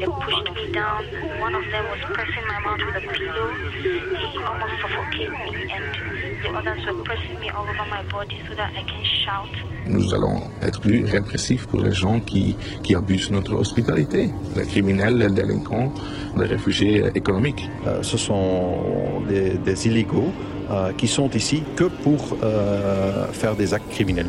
They pushed me down. One of them was pressing my mouth with a pillow. He almost suffocated me, and the others were pressing me all over my body so that I can shout. Nous allons être plus répressifs pour les gens qui, qui abusent de notre hospitalité, les criminels, les délinquants, les réfugiés économiques. Euh, ce sont des, des illégaux euh, qui sont ici que pour euh, faire des actes criminels.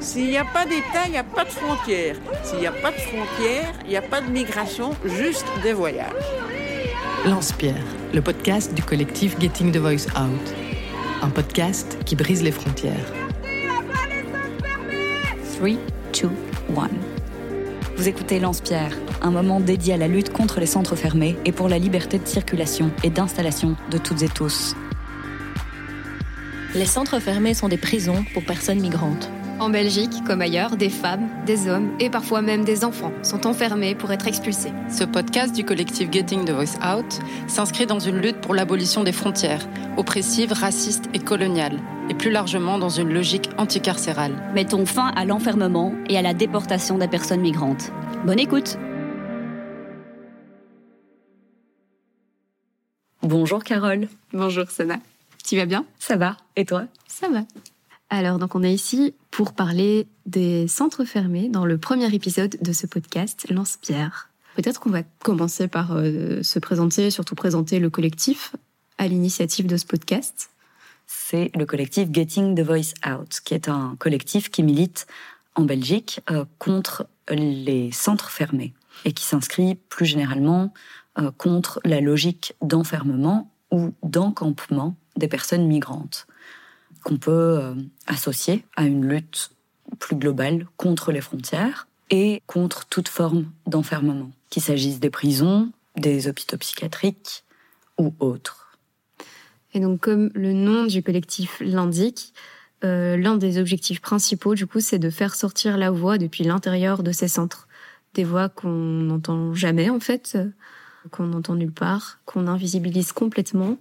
S'il n'y a pas d'État, il n'y a pas de frontières. S'il n'y a pas de frontières, il n'y a pas de migration, juste des voyages. Lance-Pierre, le podcast du collectif Getting the Voice Out. Un podcast qui brise les frontières. 3, 2, 1. Vous écoutez Lance-Pierre, un moment dédié à la lutte contre les centres fermés et pour la liberté de circulation et d'installation de toutes et tous. Les centres fermés sont des prisons pour personnes migrantes. En Belgique, comme ailleurs, des femmes, des hommes et parfois même des enfants sont enfermés pour être expulsés. Ce podcast du collectif Getting the Voice Out s'inscrit dans une lutte pour l'abolition des frontières, oppressives, racistes et coloniales, et plus largement dans une logique anticarcérale. Mettons fin à l'enfermement et à la déportation des personnes migrantes. Bonne écoute Bonjour Carole. Bonjour Sana. Tu vas bien? Ça va Et toi? Ça va. Alors, donc, on est ici pour parler des centres fermés dans le premier épisode de ce podcast, Lance-Pierre. Peut-être qu'on va commencer par euh, se présenter, surtout présenter le collectif à l'initiative de ce podcast. C'est le collectif Getting the Voice Out, qui est un collectif qui milite en Belgique euh, contre les centres fermés et qui s'inscrit plus généralement euh, contre la logique d'enfermement ou d'encampement des personnes migrantes qu'on peut euh, associer à une lutte plus globale contre les frontières et contre toute forme d'enfermement, qu'il s'agisse des prisons, des hôpitaux psychiatriques ou autres. Et donc, comme le nom du collectif l'indique, euh, l'un des objectifs principaux, du coup, c'est de faire sortir la voix depuis l'intérieur de ces centres. Des voix qu'on n'entend jamais, en fait, euh, qu'on n'entend nulle part, qu'on invisibilise complètement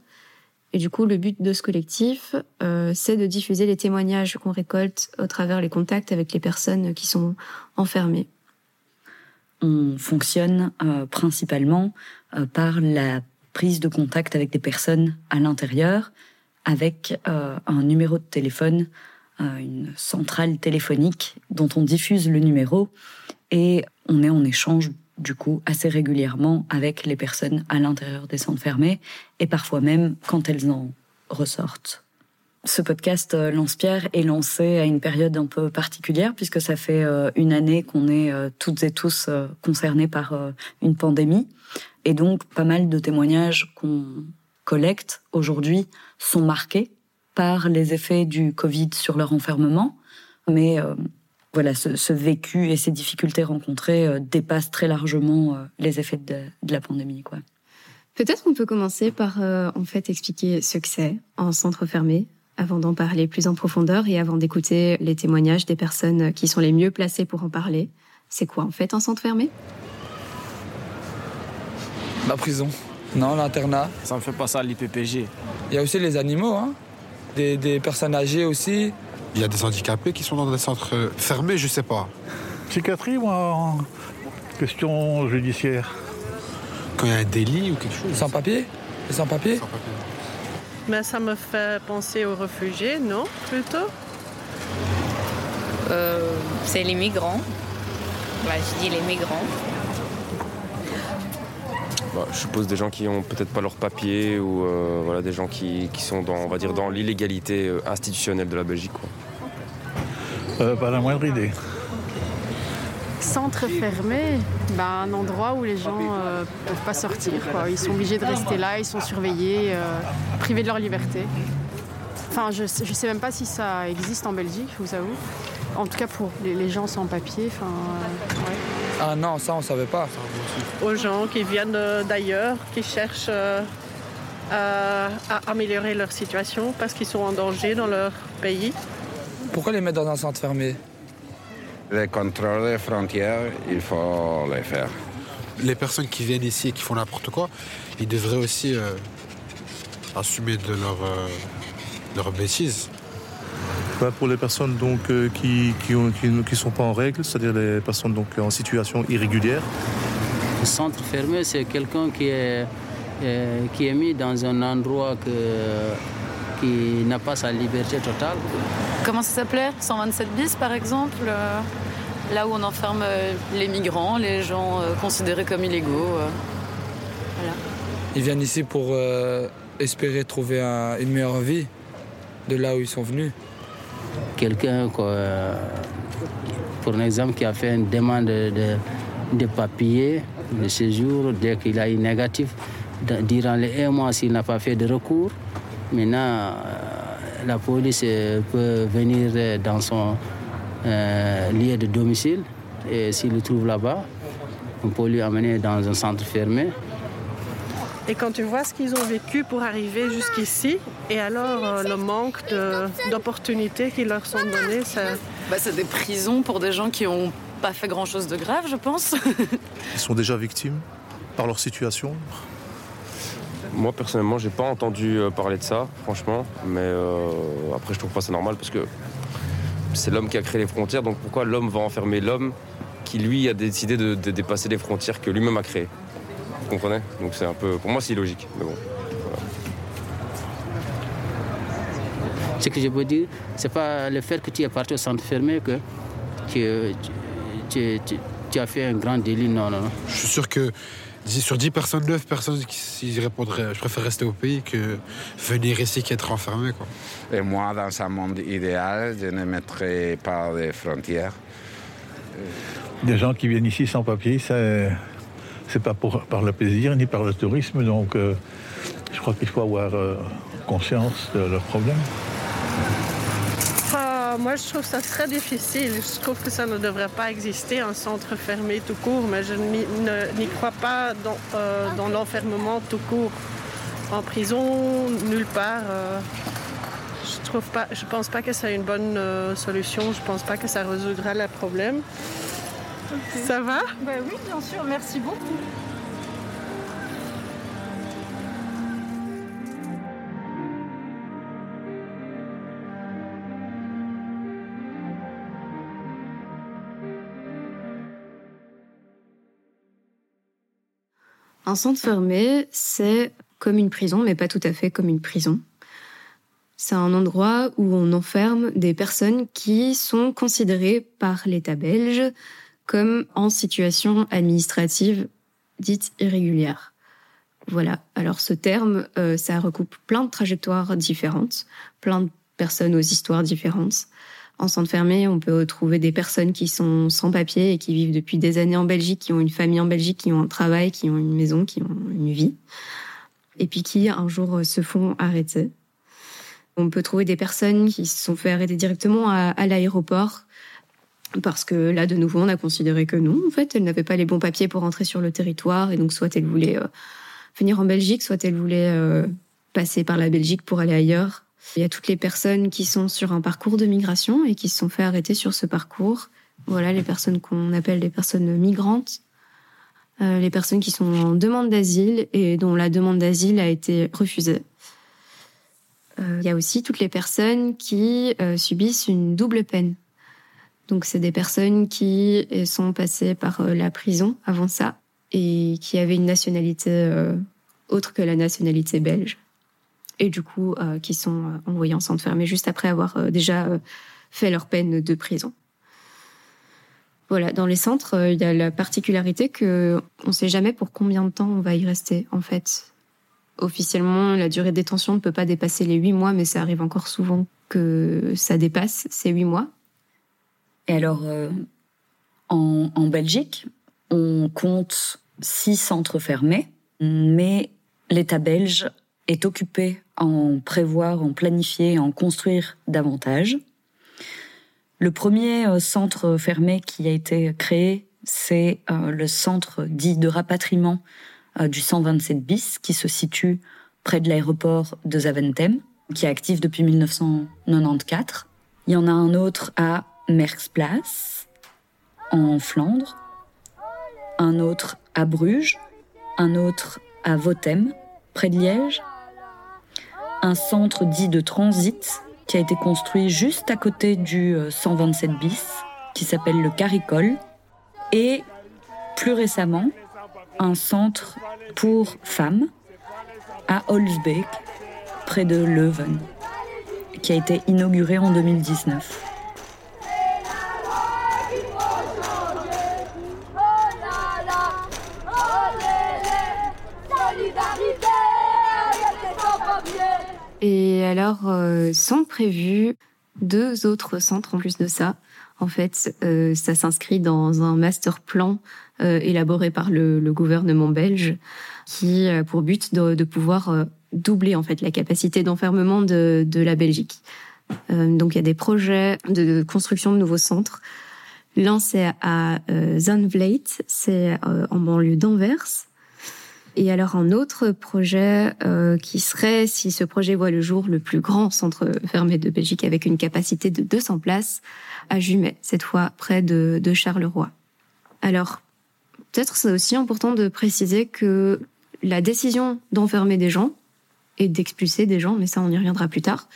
et du coup, le but de ce collectif, euh, c'est de diffuser les témoignages qu'on récolte au travers les contacts avec les personnes qui sont enfermées. On fonctionne euh, principalement euh, par la prise de contact avec des personnes à l'intérieur, avec un numéro de téléphone, une centrale téléphonique dont on diffuse le numéro et on est en échange du coup assez régulièrement avec les personnes à l'intérieur des centres fermés et parfois même quand elles en ressortent. Ce podcast euh, Lance-Pierre est lancé à une période un peu particulière puisque ça fait euh, une année qu'on est euh, toutes et tous concernés par une pandémie et donc pas mal de témoignages qu'on collecte aujourd'hui sont marqués par les effets du Covid sur leur enfermement, mais voilà, ce, ce, vécu et ces difficultés rencontrées euh, dépassent très largement euh, les effets de, de, la pandémie. Quoi. Peut-être qu'on peut commencer par euh, en fait expliquer ce que c'est en centre fermé, avant d'en parler plus en profondeur et avant d'écouter les témoignages des personnes qui sont les mieux placées pour en parler. C'est quoi en fait un centre fermé? La prison. Non, l'internat. Ça me fait pas ça l'IPPG. Il y a aussi les animaux, hein. des, des personnes âgées aussi. Il y a des handicapés qui sont dans des centres fermés, je sais pas. Psychiatrie ou en question judiciaire Quand il y a un délit ou quelque chose Sans papier? Sans papier, Sans papier. Mais ça me fait penser aux réfugiés, non Plutôt? Euh, C'est les migrants. Ouais, je dis les migrants. Bah, je suppose des gens qui ont peut-être pas leur papier ou euh, voilà des gens qui, qui, sont dans on va dire dans l'illégalité euh, institutionnelle de la Belgique quoi. Euh, pas la moindre idée. Centre fermé, bah, un endroit où les gens euh, peuvent pas sortir. Quoi. Ils sont obligés de rester là, ils sont surveillés, euh, privés de leur liberté. Enfin, je, je sais même pas si ça existe en Belgique, je vous avoue. En tout cas pour les, les gens sans papier. Enfin, ouais. Ah non, ça on savait pas. Aux gens qui viennent d'ailleurs, qui cherchent euh, à, améliorer leur situation parce qu'ils sont en danger dans leur pays. Pourquoi les mettre dans un centre fermé Les contrôles des frontières, il faut les faire. les personnes qui viennent ici et qui font n'importe quoi, ils devraient aussi euh, assumer de leur, euh, leur bêtises. Bah, pour les personnes donc, euh, qui ne qui, qui, sont pas en règle, c'est-à-dire les personnes donc, en situation irrégulière. Le centre fermé, c'est quelqu'un qui est, euh, qui est mis dans un endroit que, qui n'a pas sa liberté totale. Comment ça s'appelait? 127 bis par exemple euh, Là où on enferme euh, les migrants, les gens euh, considérés comme illégaux. euh. Voilà. Ils viennent ici pour euh, espérer trouver un- une meilleure vie de là où ils sont venus. Quelqu'un, pour exemple, qui a fait une demande de, de papier, de séjour, dès qu'il a eu négatif, durant les un mois, s'il n'a pas fait de recours, maintenant, la police euh, peut venir euh, dans son euh, lieu de domicile et s'il le trouve là-bas, on peut lui amener dans un centre fermé. Et quand tu vois ce qu'ils ont vécu pour arriver jusqu'ici, et alors euh, le manque d'opportunités qui leur sont données, ça... Bah, c'est des prisons pour des gens qui n'ont pas fait grand-chose de grave, je pense. Ils sont déjà victimes par leur situation? Moi personnellement, j'ai pas entendu euh, parler de ça, franchement. Mais euh, après, je trouve pas ça normal parce que c'est l'homme qui a créé les frontières. Donc pourquoi l'homme va enfermer l'homme qui lui a décidé de, de dépasser les frontières que lui-même a créées? Vous comprenez? Donc c'est un peu, pour moi, c'est illogique. Mais bon. Ce que je veux dire, c'est pas le fait que tu es parti au centre fermé que tu, tu- tu- tu as fait un grand délit. Non, non, non. Je suis sûr que sur 10 personnes, 9 personnes qui répondraient je préfère rester au pays que venir ici qu'être enfermé. Quoi. Et moi, dans un monde idéal, je ne mettrais pas de frontières. Des gens qui viennent ici sans papier, c'est c'est pas pour, par le plaisir ni par le tourisme. Donc, euh, je crois qu'il faut avoir euh, conscience de leurs problèmes. Moi, je trouve ça très difficile. Je trouve que ça ne devrait pas exister, un centre fermé tout court, mais je n'y crois pas dans, euh, dans l'enfermement tout court. En prison, nulle part. euh, je trouve pas, je pense pas que c'est une bonne euh, solution. Je pense pas que ça résoudra le problème. Ça va? Bah oui, bien sûr, merci beaucoup. Un centre fermé, c'est comme une prison, mais pas tout à fait comme une prison. C'est un endroit où on enferme des personnes qui sont considérées par l'État belge comme en situation administrative dite irrégulière. Voilà. Alors ce terme, euh, ça recoupe plein de trajectoires différentes, plein de personnes aux histoires différentes. En centre fermé, on peut retrouver des personnes qui sont sans papier et qui vivent depuis des années en Belgique, qui ont une famille en Belgique, qui ont un travail, qui ont une maison, qui ont une vie, et puis qui un jour se font arrêter. On peut trouver des personnes qui se sont fait arrêter directement à, l'aéroport parce que là, de nouveau, on a considéré que non, en fait, elles n'avaient pas les bons papiers pour entrer sur le territoire, et donc soit elles voulaient euh, venir en Belgique, soit elles voulaient euh, passer par la Belgique pour aller ailleurs. Il y a toutes les personnes qui sont sur un parcours de migration et qui se sont fait arrêter sur ce parcours. Voilà, les personnes qu'on appelle les personnes migrantes, euh, les personnes qui sont en demande d'asile et dont la demande d'asile a été refusée. Euh, Il y a aussi toutes les personnes qui euh, subissent une double peine. Donc, c'est des personnes qui sont passées par la prison avant ça et qui avaient une nationalité autre que la nationalité belge. Et du coup, euh, qui sont euh, envoyés en centre fermé juste après avoir euh, déjà euh, fait leur peine de prison. Voilà, dans les centres, il y a la particularité que on ne sait jamais pour combien de temps on va y rester, en fait. Officiellement, la durée de détention ne peut pas dépasser les huit mois, mais ça arrive encore souvent que ça dépasse ces huit mois. Et alors, euh, en, en Belgique, on compte six centres fermés, mais l'État belge est occupé à en prévoir, en planifier, en construire davantage. Le premier euh, centre fermé qui a été créé, c'est euh, le centre dit de rapatriement euh, du 127 bis, qui se situe près de l'aéroport de Zaventem, qui est actif depuis 1994. Il y en a un autre à Merksplas, en Flandre, un autre à Bruges, un autre à Votem, près de Liège, un centre dit de transit qui a été construit juste à côté du 127 euh, bis, qui s'appelle le Caricole, et plus récemment, un centre pour femmes à Holzbeek, près de Leuven, qui a été inauguré en 2019. Et alors, euh, sont prévus deux autres centres en plus de ça. En fait, euh, ça s'inscrit dans un master plan euh, élaboré par le, le, gouvernement belge qui a pour but de, de pouvoir doubler en fait la capacité d'enfermement de, de, la Belgique. donc, il y a des projets de construction de nouveaux centres. L'un, c'est à Zandvleit, c'est en banlieue d'Anvers. Et alors un autre projet euh, qui serait, si ce projet voit le jour, le plus grand centre fermé de Belgique avec une capacité de 200 places à Jumet, cette fois près de, de Charleroi. Alors, peut-être c'est aussi important de préciser que la décision d'enfermer des gens et d'expulser des gens, mais ça on y reviendra plus tard,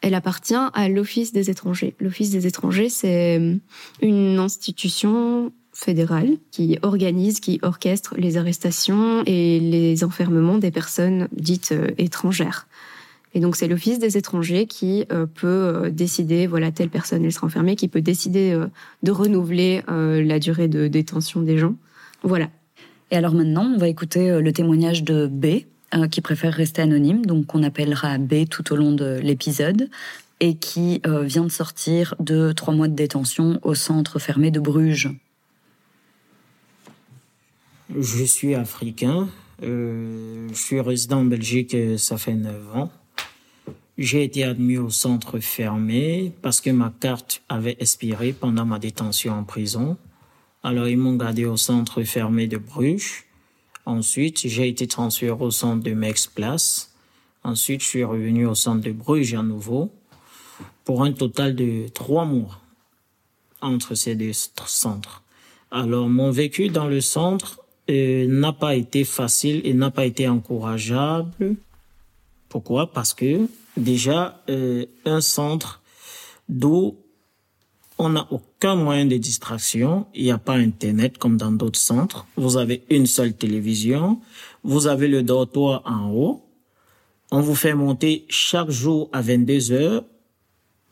elle appartient à l'Office des étrangers. L'Office des étrangers, c'est une institution fédérale qui organise, qui orchestre les arrestations et les enfermements des personnes dites euh, étrangères. Et donc c'est l'Office des étrangers qui euh, peut euh, décider, voilà, telle personne elle sera enfermée, qui peut décider de renouveler la durée de détention des gens. Voilà. Et alors maintenant, on va écouter le témoignage de B, qui préfère rester anonyme, donc on appellera B tout au long de l'épisode, et qui vient de sortir de trois mois de détention au centre fermé de Bruges. Je suis africain. Euh, je suis résident en Belgique, ça fait 9 ans. J'ai été admis au centre fermé parce que ma carte avait expiré pendant ma détention en prison. Alors ils m'ont gardé au centre fermé de Bruges. Ensuite, j'ai été transféré au centre de Mex-Place. Ensuite, je suis revenu au centre de Bruges à nouveau pour un total de trois mois entre ces deux centres. Alors, mon vécu dans le centre euh, n'a pas été facile et n'a pas été encourageable. Pourquoi? Parce que déjà, euh, un centre d'où on n'a aucun moyen de distraction, il n'y a pas Internet comme dans d'autres centres, vous avez une seule télévision, vous avez le dortoir en haut, on vous fait monter chaque jour à 22 heures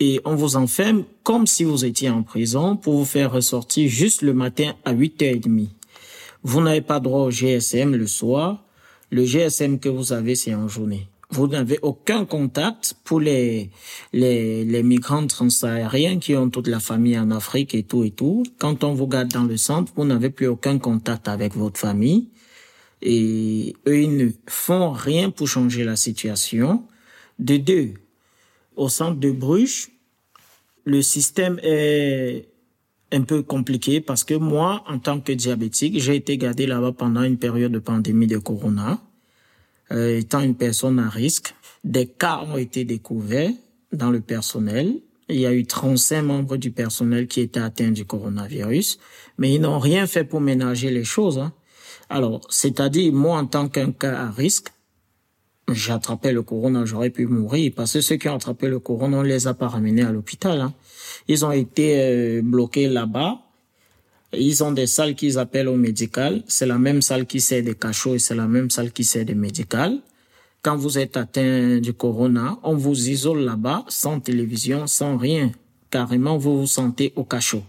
et on vous enferme comme si vous étiez en prison pour vous faire ressortir juste le matin à 8h30. Vous n'avez pas droit au GSM le soir. Le GSM que vous avez, c'est en journée. Vous n'avez aucun contact pour les, les, les migrants transsahariens qui ont toute la famille en Afrique et tout et tout. Quand on vous garde dans le centre, vous n'avez plus aucun contact avec votre famille. Et eux, ils ne font rien pour changer la situation. De deux, au centre de Bruges, le système est un peu compliqué parce que moi, en tant que diabétique, j'ai été gardé là-bas pendant une période de pandémie de corona. Euh, étant une personne à risque, des cas ont été découverts dans le personnel. Il y a eu 35 membres du personnel qui étaient atteints du coronavirus, mais ils n'ont rien fait pour ménager les choses. Hein. Alors, c'est-à-dire, moi, en tant qu'un cas à risque, j'ai attrapé le corona, j'aurais pu mourir parce que ceux qui ont attrapé le corona, on les a pas ramenés à l'hôpital. Hein. Ils ont été euh, bloqués là-bas. Ils ont des salles qu'ils appellent au médical. C'est la même salle qui sert des cachots et c'est la même salle qui sert des médicales. Quand vous êtes atteint du corona, on vous isole là-bas sans télévision, sans rien. Carrément, vous vous sentez au cachot.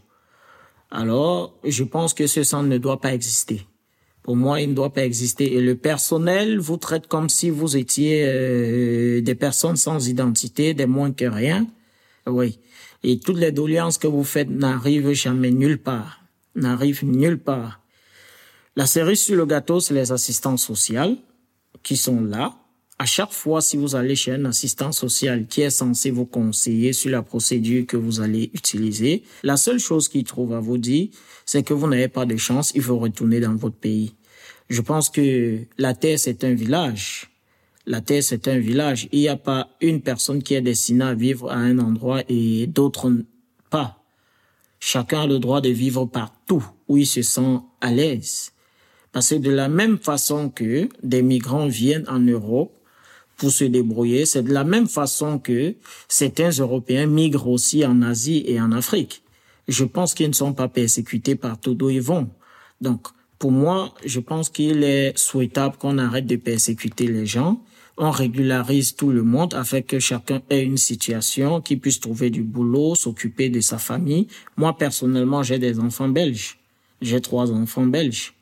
Alors, je pense que ce centre ne doit pas exister. Pour moi, il ne doit pas exister. Et le personnel vous traite comme si vous étiez euh, des personnes sans identité, des moins que rien. Oui. Et toutes les doléances que vous faites n'arrivent jamais nulle part. N'arrivent nulle part. La série sur le gâteau, c'est les assistants sociaux qui sont là. À chaque fois, si vous allez chez un assistant social qui est censé vous conseiller sur la procédure que vous allez utiliser, la seule chose qu'il trouve à vous dire, c'est que vous n'avez pas de chance, il faut retourner dans votre pays. Je pense que la Terre, c'est un village. La Terre, c'est un village. Il n'y a pas une personne qui est destinée à vivre à un endroit et d'autres pas. Chacun a le droit de vivre partout où il se sent à l'aise. Parce que de la même façon que des migrants viennent en Europe pour se débrouiller, c'est de la même façon que certains Européens migrent aussi en Asie et en Afrique. Je pense qu'ils ne sont pas persécutés partout d'où ils vont. Donc, pour moi, je pense qu'il est souhaitable qu'on arrête de persécuter les gens. On régularise tout le monde afin que chacun ait une situation, qui puisse trouver du boulot, s'occuper de sa famille. Moi, personnellement, j'ai des enfants belges. J'ai trois enfants belges.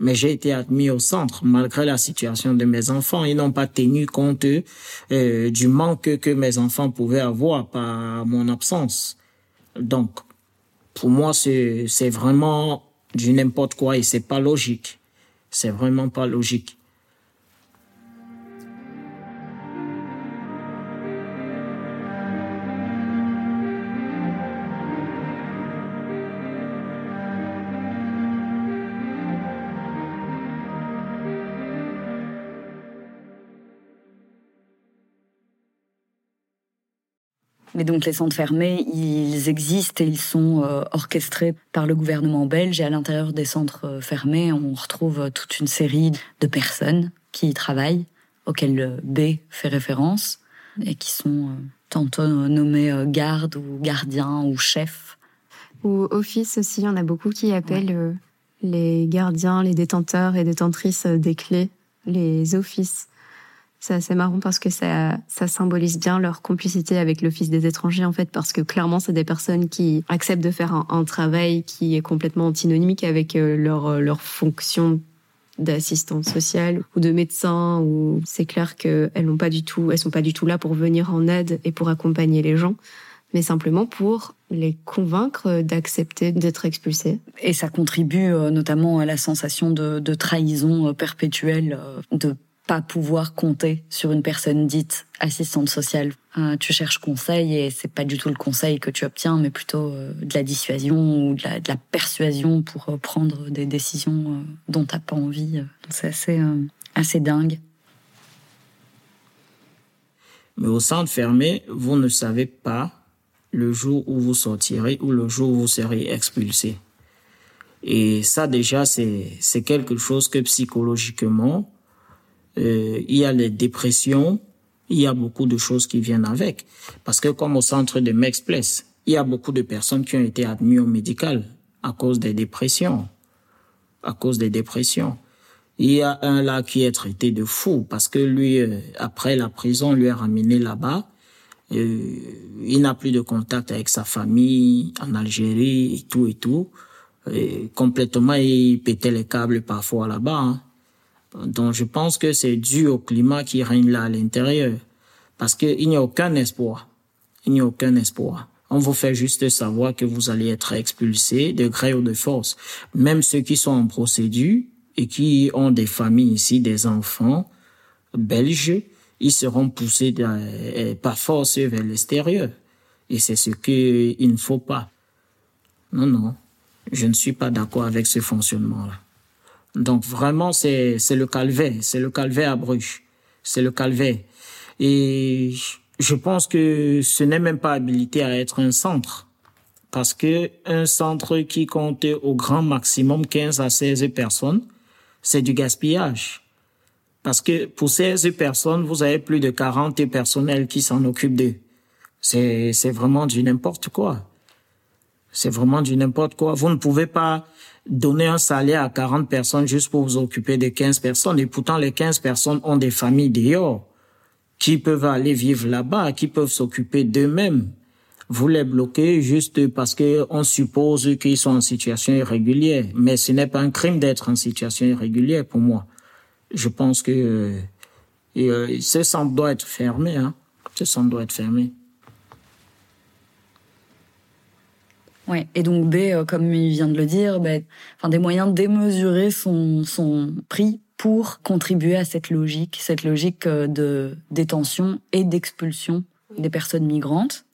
Mais j'ai été admis au centre malgré la situation de mes enfants. Ils n'ont pas tenu compte euh, du manque que mes enfants pouvaient avoir par mon absence. Donc, pour moi, c'est vraiment du n'importe quoi et c'est pas logique. C'est vraiment pas logique. Donc les centres fermés, ils existent et ils sont euh, orchestrés par le gouvernement belge. Et à l'intérieur des centres euh, fermés, on retrouve euh, toute une série de personnes qui y travaillent, auxquelles B fait référence, et qui sont tantôt nommées gardes ou gardiens ou chefs. Ou office aussi, il y en a beaucoup qui appellent les gardiens, les détenteurs et détentrices des clés, les offices. C'est assez marrant parce que ça, ça symbolise bien leur complicité avec l'Office des étrangers, en fait, parce que clairement, c'est des personnes qui acceptent de faire un, travail qui est complètement antinomique avec euh, leur, euh, leur fonction d'assistante sociale ou de médecin ou c'est clair qu'elles n'ont pas du tout elles sont pas du tout là pour venir en aide et pour accompagner les gens mais simplement pour les convaincre d'accepter d'être expulsés. Et ça contribue euh, notamment à la sensation de, de trahison perpétuelle, de pas pouvoir compter sur une personne dite assistante sociale. Euh, tu cherches conseil et c'est pas du tout le conseil que tu obtiens, mais plutôt euh, de la dissuasion ou de la, persuasion pour euh, prendre des décisions dont t'as pas envie. C'est assez, assez dingue. Mais au centre fermé, vous ne savez pas le jour où vous sortirez ou le jour où vous serez expulsé. Et ça déjà, c'est quelque chose que psychologiquement, euh, il y a les dépressions, il y a beaucoup de choses qui viennent avec. Parce que comme au centre de Mexplace, il y a beaucoup de personnes qui ont été admises au médical à cause des dépressions. À cause des dépressions. Il y a un là qui est traité de fou parce que lui, euh, après la prison, lui a ramené là-bas. Euh, il n'a plus de contact avec sa famille en Algérie et tout et tout. Et complètement, il pétait les câbles parfois là-bas. Hein. Donc je pense que c'est dû au climat qui règne là à l'intérieur. Parce qu'il n'y a aucun espoir. Il n'y a aucun espoir. On vous fait juste savoir que vous allez être expulsé de gré ou de force. Même ceux qui sont en procédure et qui ont des familles ici, des enfants belges, ils seront poussés de, par force vers l'extérieur. Et c'est ce qu'il ne faut pas. Non, non. Je ne suis pas d'accord avec ce fonctionnement-là. Donc vraiment, c'est le calvaire, c'est le calvaire à Bruges, c'est le calvaire. Et je pense que ce n'est même pas habilité à être un centre, parce que un centre qui compte au grand maximum 15 à 16 personnes, c'est du gaspillage. Parce que pour 16 personnes, vous avez plus de 40 personnels qui s'en occupent d'eux. C'est, c'est vraiment du n'importe quoi. C'est vraiment du n'importe quoi. Vous ne pouvez pas donner un salaire à 40 personnes juste pour vous occuper de 15 personnes. Et pourtant, les 15 personnes ont des familles dehors qui peuvent aller vivre là-bas, qui peuvent s'occuper d'eux-mêmes. Vous les bloquez juste parce que on suppose qu'ils sont en situation irrégulière. Mais ce n'est pas un crime d'être en situation irrégulière pour moi. Je pense que euh, ce centre doit être fermé. Hein. Ce centre doit être fermé. Ouais. Et donc B, euh, comme il vient de le dire, ben, enfin, des moyens démesurés sont, sont pris pour contribuer à cette logique, cette logique euh, de détention et d'expulsion des personnes migrantes.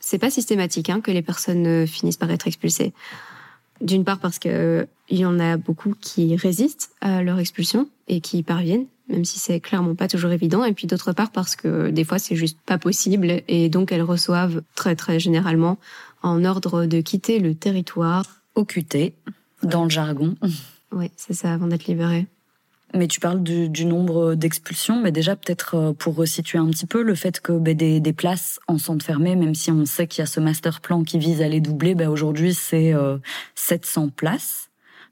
C'est pas systématique hein, que les personnes euh, finissent par être expulsées. D'une part parce que il y en a beaucoup qui résistent à leur expulsion et qui y parviennent, même si c'est clairement pas toujours évident. Et puis d'autre part parce que des fois c'est juste pas possible et donc elles reçoivent très très généralement en ordre de quitter le territoire. OQT, dans le jargon. Oui, c'est ça, avant d'être libéré. Mais tu parles du, du nombre d'expulsions, mais déjà peut-être euh, pour resituer un petit peu le fait que ben, des, des, places en centre fermé, même si on sait qu'il y a ce master plan qui vise à les doubler, ben, aujourd'hui c'est euh, 700 places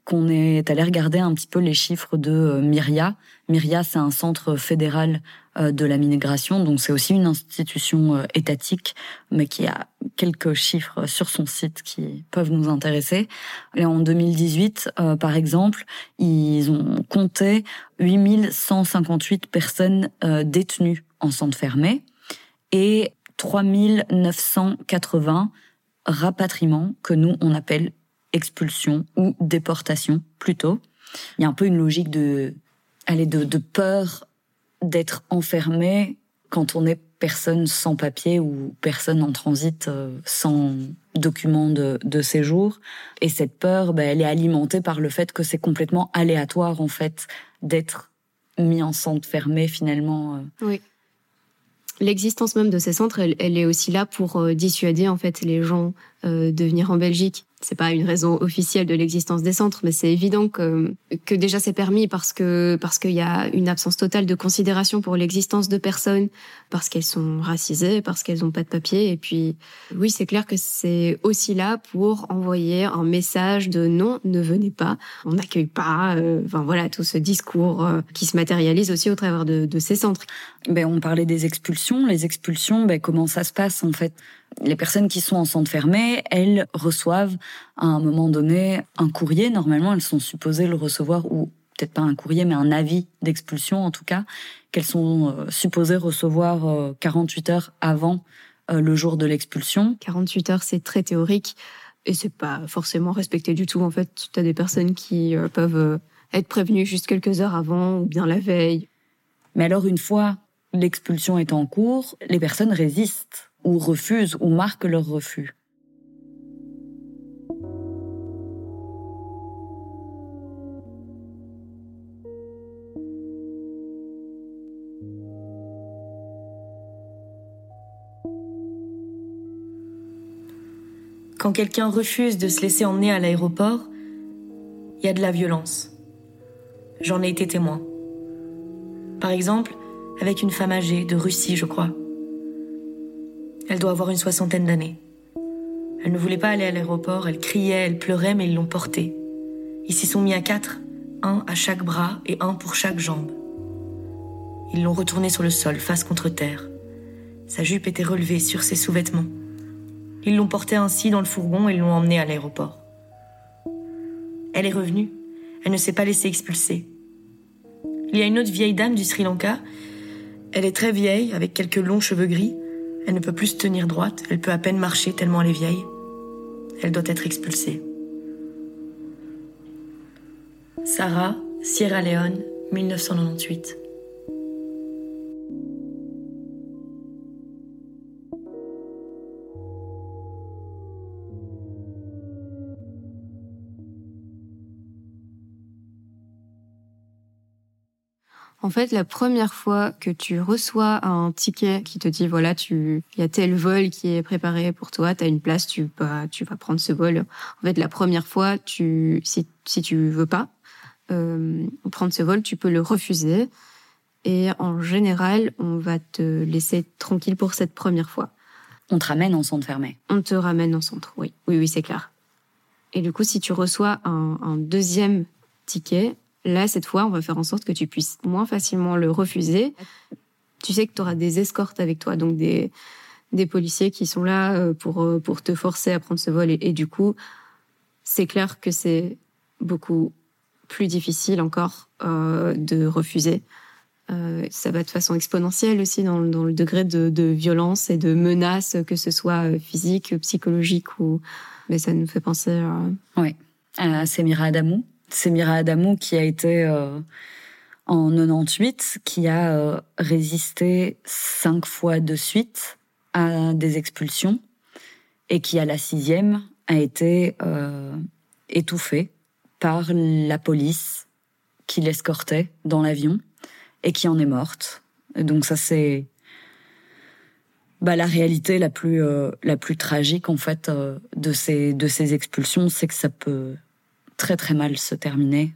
qu'on est allé regarder un petit peu les chiffres de euh, Myria. Myria, c'est un centre fédéral euh, de la migration, donc c'est aussi une institution euh, étatique, mais qui a quelques chiffres sur son site qui peuvent nous intéresser. Et en 2018, par exemple, ils ont compté 8158 personnes détenues en centre fermé et 3980 rapatriements que nous, on appelle expulsion ou déportation plutôt. Il y a un peu une logique de, aller de, de peur d'être enfermé quand on est personne sans papier ou personne en transit euh, sans document de, de séjour. Et cette peur, ben, elle est alimentée par le fait que c'est complètement aléatoire en fait d'être mis en centre fermé finalement. Euh. Oui. L'existence même de ces centres, elle, elle, est aussi là pour euh, dissuader en fait les gens de venir en Belgique c'est pas une raison officielle de l'existence des centres, mais c'est évident que, que déjà c'est permis parce que parce qu'il y a une absence totale de considération pour l'existence de personnes, parce qu'elles sont racisées, parce qu'elles ont pas de papier. Et puis oui, c'est clair que c'est aussi là pour envoyer un message de non, ne venez pas, on n'accueille pas. Euh, enfin voilà, tout ce discours euh, qui se matérialise aussi au travers de, de ces centres. Ben on parlait des expulsions. Les expulsions, ben comment ça se passe en fait? Les personnes qui sont en centre fermé, elles reçoivent à un moment donné un courrier. Normalement, elles sont supposées le recevoir ou peut-être pas un courrier, mais un avis d'expulsion en tout cas, qu'elles sont euh, supposées recevoir 48 euh, heures avant euh, le jour de l'expulsion. 48 heures, c'est très théorique et c'est pas forcément respecté du tout. En fait, tu as des personnes qui peuvent être prévenues juste quelques heures avant ou bien la veille. Mais alors, une fois l'expulsion est en cours, les personnes résistent ou refusent ou marquent leur refus. Quand quelqu'un refuse de se laisser emmener à l'aéroport, il y a de la violence. J'en ai été témoin. Par exemple, avec une femme âgée de Russie, je crois. Elle doit avoir une soixantaine d'années. Elle ne voulait pas aller à l'aéroport, elle criait, elle pleurait, mais ils l'ont portée. Ils s'y sont mis à quatre, un à chaque bras et un pour chaque jambe. Ils l'ont retournée sur le sol, face contre terre. Sa jupe était relevée sur ses sous-vêtements. Ils l'ont portée ainsi dans le fourgon et l'ont emmenée à l'aéroport. Elle est revenue. Elle ne s'est pas laissée expulser. Il y a une autre vieille dame du Sri Lanka. Elle est très vieille, avec quelques longs cheveux gris. Elle ne peut plus se tenir droite, elle peut à peine marcher tellement elle est vieille. Elle doit être expulsée. Sarah, Sierra Leone, 1998. En fait, la première fois que tu reçois un ticket qui te dit voilà, tu il y a tel vol qui est préparé pour toi, tu as une place, tu vas tu vas prendre ce vol. En fait, la première fois, tu si si tu veux pas euh, prendre ce vol, tu peux le refuser et en général, on va te laisser tranquille pour cette première fois. On te ramène en centre fermé. On te ramène en centre, oui. Oui, oui, c'est clair. Et du coup, si tu reçois un, un deuxième ticket, Là, cette fois, on va faire en sorte que tu puisses moins facilement le refuser. Tu sais que tu auras des escortes avec toi, donc des, des policiers qui sont là euh, pour, euh, pour te forcer à prendre ce vol. Et, du coup, c'est clair que c'est beaucoup plus difficile encore euh, de refuser. Ça va de façon exponentielle aussi dans, dans le degré de, violence et de menace, que ce soit physique, psychologique ou. Mais ça nous fait penser. À... Oui, à Semira Adamou, c'est Mira Adamou qui a été euh, en 98, qui a euh, résisté cinq fois de suite à des expulsions et qui à la sixième a été euh, étouffée par la police qui l'escortait dans l'avion et qui en est morte. Et donc ça c'est bah, la réalité la plus la plus tragique en fait de ces de ces expulsions, c'est que ça peut très très mal se terminer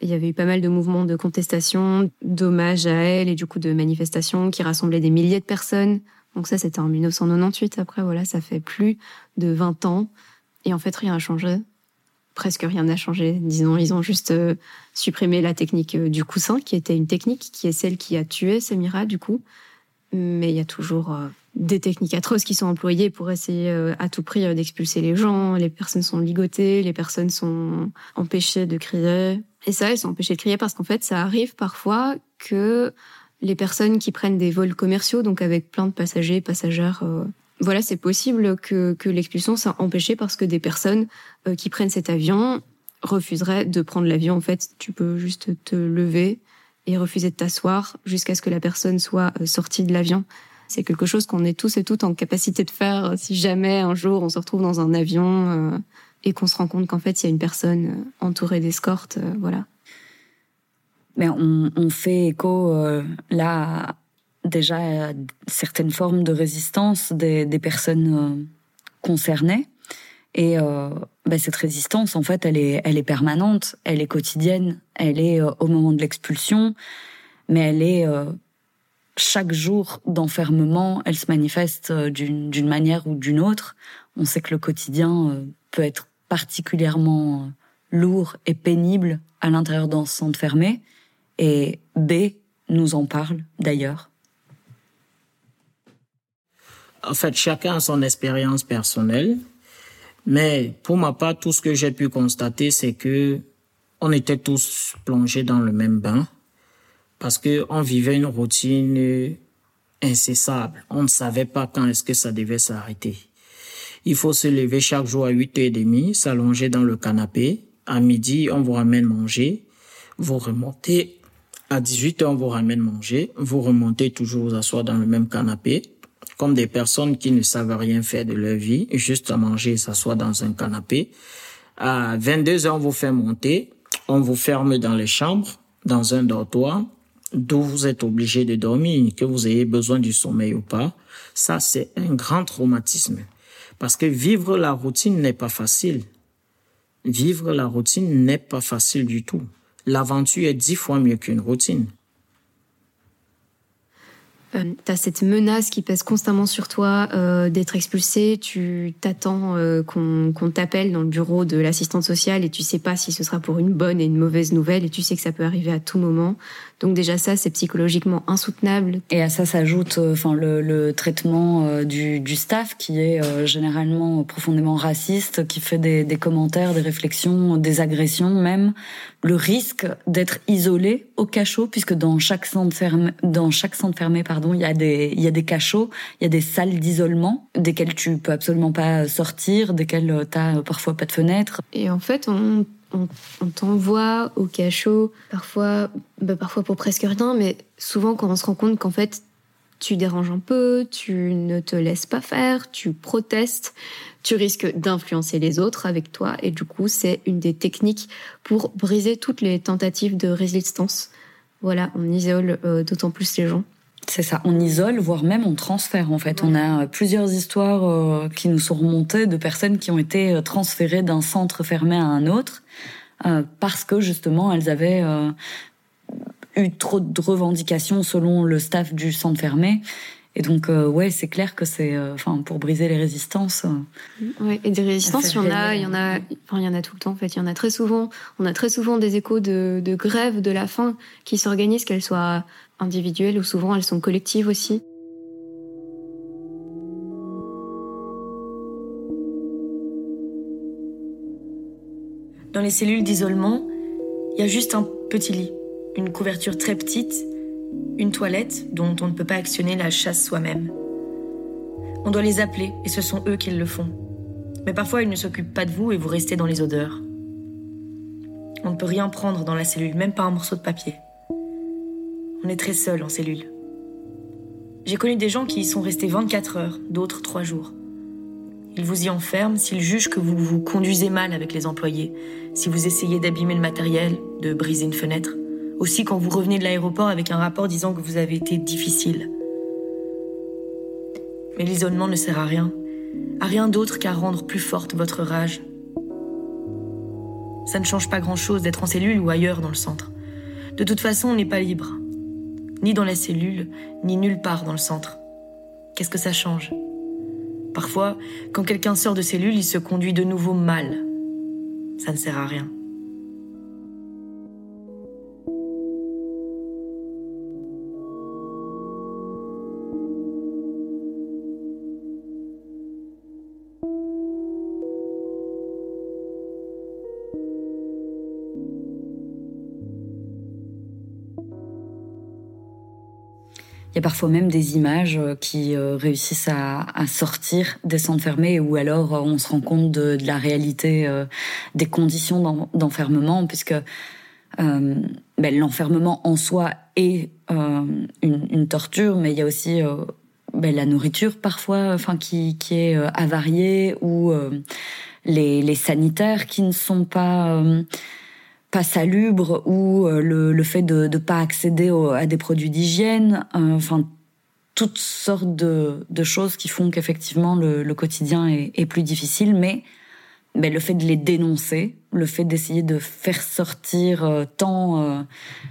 Il y avait eu pas mal de mouvements de contestation, d'hommage à elle et du coup de manifestations qui rassemblaient des milliers de personnes. Donc ça, c'était en 1998. Après, voilà, ça fait plus de 20 ans. Et en fait, rien n'a changé. Presque rien n'a changé. Disons, ils ont juste euh, supprimé la technique euh, du coussin, qui était une technique qui est celle qui a tué Semira, du coup. Mais il y a toujours euh, des techniques atroces qui sont employées pour essayer à tout prix d'expulser les gens. Les personnes sont ligotées, les personnes sont empêchées de crier. Et ça, elles sont empêchées de crier parce qu'en fait, ça arrive parfois que les personnes qui prennent des vols commerciaux, donc avec plein de passagers, passagères, voilà, c'est possible que, l'expulsion soit empêchée parce que des personnes euh, qui prennent cet avion refuseraient de prendre l'avion. En fait, tu peux juste te lever et refuser de t'asseoir jusqu'à ce que la personne soit euh, sortie de l'avion. C'est quelque chose qu'on est tous et toutes en capacité de faire euh, si jamais un jour on se retrouve dans un avion et qu'on se rend compte qu'en fait il y a une personne entourée d'escorte. voilà. Mais on, on fait écho là déjà certaines formes de résistance des, des personnes euh, concernées. Et euh, bah, cette résistance, en fait, elle est, elle est permanente, elle est quotidienne, elle est euh, au moment de l'expulsion, mais elle est euh, chaque jour d'enfermement, elle se manifeste d'une manière ou d'une autre. On sait que le quotidien peut être particulièrement lourd et pénible à l'intérieur d'un centre fermé. Et B nous en parle d'ailleurs en fait, chacun a son expérience personnelle. Mais pour ma part, tout ce que j'ai pu constater, c'est que on était tous plongés dans le même bain parce que on vivait une routine incessable. On ne savait pas quand est-ce que ça devait s'arrêter. Il faut se lever chaque jour à 8h30, s'allonger dans le canapé. À midi, on vous ramène manger. Vous remontez. À 18h, on vous ramène manger. Vous remontez toujours vous asseoir dans le même canapé comme des personnes qui ne savent rien faire de leur vie, juste à manger et s'asseoir dans un canapé. À 22 ans, on vous fait monter, on vous ferme dans les chambres, dans un dortoir, d'où vous êtes obligé de dormir, que vous ayez besoin du sommeil ou pas. Ça, c'est un grand traumatisme. Parce que vivre la routine n'est pas facile. Vivre la routine n'est pas facile du tout. L'aventure est dix fois mieux qu'une routine. Euh, tu as cette menace qui pèse constamment sur toi euh, d'être expulsé, tu t'attends euh, qu'on t'appelle dans le bureau de l'assistante sociale et tu sais pas si ce sera pour une bonne et une mauvaise nouvelle et tu sais que ça peut arriver à tout moment. Donc déjà ça, c'est psychologiquement insoutenable. Et à ça s'ajoute euh, enfin le, le, traitement euh, du, du, staff qui est euh, généralement profondément raciste, qui fait des, des, commentaires, des réflexions, des agressions même. Le risque d'être isolé au cachot, puisque dans chaque centre fermé, dans chaque centre fermé, pardon, il y a des il y a des cachots, il y a des salles d'isolement, desquelles tu peux absolument pas sortir, desquelles t'as parfois pas de fenêtre. Et en fait, on on, t'envoie au cachot, parfois, bah parfois pour presque rien, mais souvent quand on se rend compte qu'en fait tu déranges un peu, tu ne te laisses pas faire, tu protestes, tu risques d'influencer les autres avec toi, et du coup c'est une des techniques pour briser toutes les tentatives de résistance. Voilà, on isole euh, d'autant plus les gens. C'est ça, on isole, voire même on transfère en fait. On a plusieurs histoires euh, qui nous sont remontées de personnes qui ont été euh, transférées d'un centre fermé à un autre euh, parce que justement elles avaient eu trop de revendications selon le staff du centre fermé. Et donc ouais, c'est clair que c'est, enfin, pour briser les résistances. ouais, et des résistances, il y en a, il y en a, enfin, il y en a tout le temps en fait. Il y en a très souvent. On a très souvent des échos de, de grèves de la faim qui s'organisent, qu'elles soient individuelles ou souvent elles sont collectives aussi. Dans les cellules d'isolement, il y a juste un petit lit, une couverture très petite, une toilette dont on ne peut pas actionner la chasse soi-même. On doit les appeler et ce sont eux qui le font. Mais parfois ils ne s'occupent pas de vous et vous restez dans les odeurs. On ne peut rien prendre dans la cellule, même pas un morceau de papier. On est très seul en cellule. J'ai connu des gens qui y sont restés 24 heures, d'autres 3 jours. Ils vous y enferment s'ils jugent que vous vous conduisez mal avec les employés, si vous essayez d'abîmer le matériel, de briser une fenêtre, aussi quand vous revenez de l'aéroport avec un rapport disant que vous avez été difficile. Mais l'isolement ne sert à rien, à rien d'autre qu'à rendre plus forte votre rage. Ça ne change pas grand-chose d'être en cellule ou ailleurs dans le centre. De toute façon, on n'est pas libre. Ni dans la cellule, ni nulle part dans le centre. Qu'est-ce que ça change? Parfois, quand quelqu'un sort de cellule, il se conduit de nouveau mal. Ça ne sert à rien. Il y a parfois même des images euh, qui euh, réussissent à, sortir des centres fermés ou alors euh, on se rend compte de, la réalité des conditions d'enfermement puisque ben, l'enfermement en soi est une, torture, mais il y a aussi ben, la nourriture parfois, enfin qui, est avariée ou les, les, sanitaires qui ne sont pas pas salubre ou euh, le, fait de ne pas accéder à des produits d'hygiène, euh, enfin toutes sortes de, choses qui font qu'effectivement le, quotidien est, plus difficile, mais, mais le fait de les dénoncer, le fait d'essayer de faire sortir euh, tant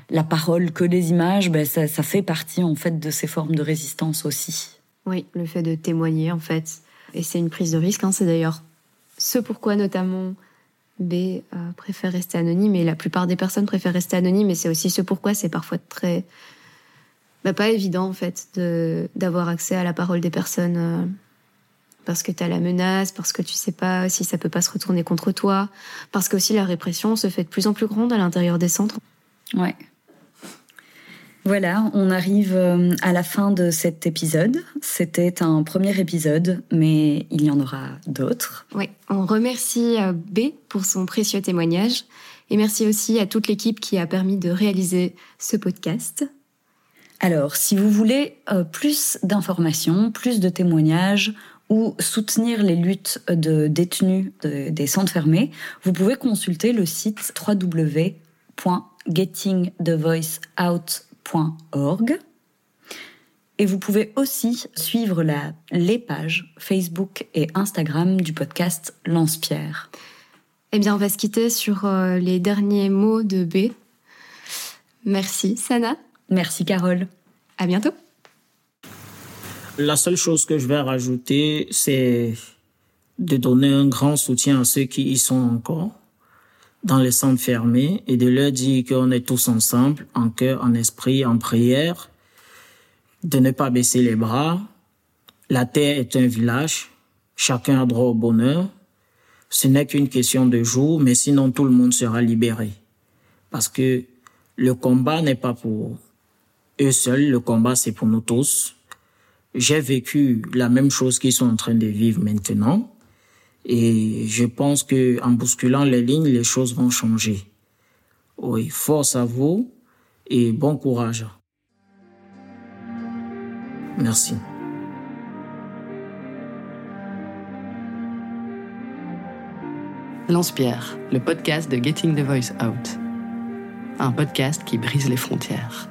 la parole que les images, ben ça, ça fait partie en fait de ces formes de résistance aussi. Oui, le fait de témoigner en fait, et c'est une prise de risque. Hein, c'est d'ailleurs ce pourquoi notamment B euh, préfère rester anonyme et la plupart des personnes préfèrent rester anonyme et c'est aussi ce pourquoi c'est parfois très bah, pas évident en fait d'avoir accès à la parole des personnes euh, parce que tu as la menace, parce que tu sais pas si ça peut pas se retourner contre toi, parce que aussi la répression se fait de plus en plus grande à l'intérieur des centres. Ouais. Voilà, on arrive euh, à la fin de cet épisode. C'était un premier épisode, mais il y en aura d'autres. Oui, on remercie euh, B pour son précieux témoignage et merci aussi à toute l'équipe qui a permis de réaliser ce podcast. Alors, si vous voulez euh, plus d'informations, plus de témoignages ou soutenir les luttes de détenus des centres fermés, vous pouvez consulter le site www.gettingthevoiceout.com et vous pouvez aussi suivre la, les pages Facebook et Instagram du podcast Lance-Pierre. Eh bien, on va se quitter sur euh, les derniers mots de B. Merci, Sana. Merci, Carole. À bientôt. La seule chose que je vais rajouter, c'est de donner un grand soutien à ceux qui y sont encore dans les centres fermés et de leur dire qu'on est tous ensemble, en cœur, en esprit, en prière, de ne pas baisser les bras. La terre est un village, chacun a droit au bonheur. Ce n'est qu'une question de jour, mais sinon tout le monde sera libéré. Parce que le combat n'est pas pour eux seuls, le combat c'est pour nous tous. J'ai vécu la même chose qu'ils sont en train de vivre maintenant. Et je pense que en bousculant les lignes, les choses vont changer. Oui, force à vous et bon courage. Merci. Lance-Pierre, le podcast de Getting the Voice Out. Un podcast qui brise les frontières.